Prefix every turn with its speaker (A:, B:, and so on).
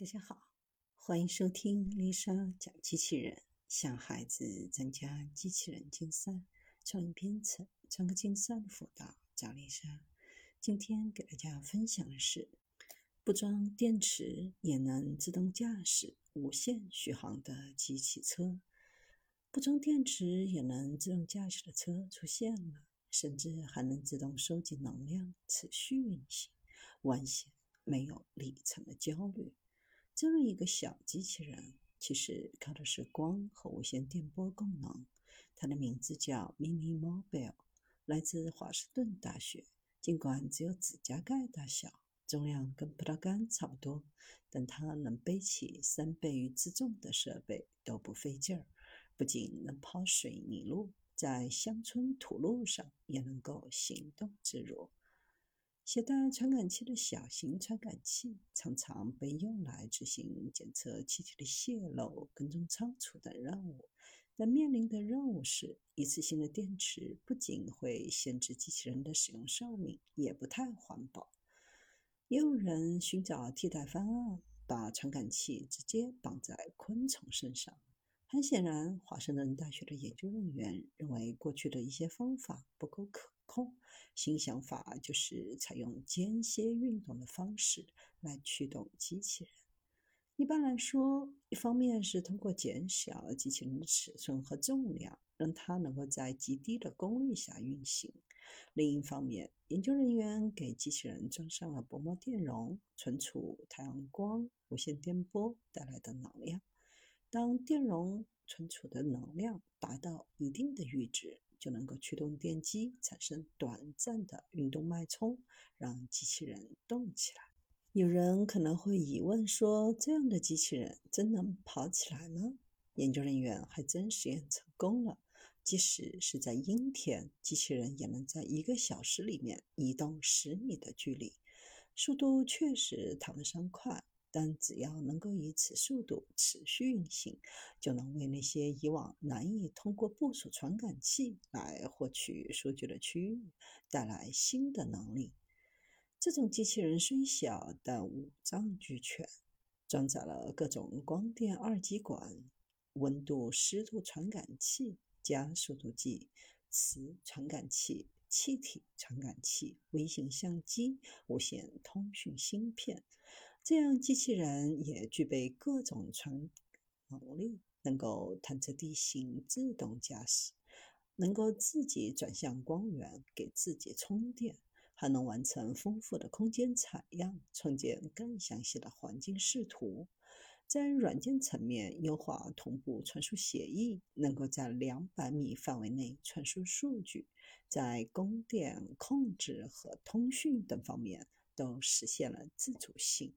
A: 大家好，欢迎收听丽莎讲机器人，向孩子增加机器人竞赛、创意编程、创客竞赛的辅导，找丽莎。今天给大家分享的是，不装电池也能自动驾驶无线续航的机器车。不装电池也能自动驾驶的车出现了，甚至还能自动收集能量，持续运行，完全没有里程的焦虑。这么一个小机器人，其实靠的是光和无线电波功能。它的名字叫 Mini Mobile，来自华盛顿大学。尽管只有指甲盖大小，重量跟葡萄干差不多，但它能背起三倍于自重的设备都不费劲儿。不仅能跑水泥路，在乡村土路上也能够行动自如。携带传感器的小型传感器常常被用来执行检测气体的泄漏、跟踪仓储等任务。但面临的任务是，一次性的电池不仅会限制机器人的使用寿命，也不太环保。也有人寻找替代方案，把传感器直接绑在昆虫身上。很显然，华盛顿大学的研究人员认为，过去的一些方法不够可空。新想法就是采用间歇运动的方式来驱动机器人。一般来说，一方面是通过减小机器人的尺寸和重量，让它能够在极低的功率下运行；另一方面，研究人员给机器人装上了薄膜电容，存储太阳光、无线电波带来的能量。当电容存储的能量达到一定的阈值，就能够驱动电机产生短暂的运动脉冲，让机器人动起来。有人可能会疑问说：这样的机器人真能跑起来吗？研究人员还真实验成功了，即使是在阴天，机器人也能在一个小时里面移动十米的距离，速度确实谈不上快。但只要能够以此速度持续运行，就能为那些以往难以通过部署传感器来获取数据的区域带来新的能力。这种机器人虽小，但五脏俱全，装载了各种光电二极管、温度、湿度传感器、加速度计、磁传感器、气体传感器、微型相机、无线通讯芯片。这样，机器人也具备各种传能力，能够探测地形、自动驾驶，能够自己转向光源，给自己充电，还能完成丰富的空间采样，创建更详细的环境视图。在软件层面，优化同步传输协议，能够在两百米范围内传输数据，在供电控制和通讯等方面都实现了自主性。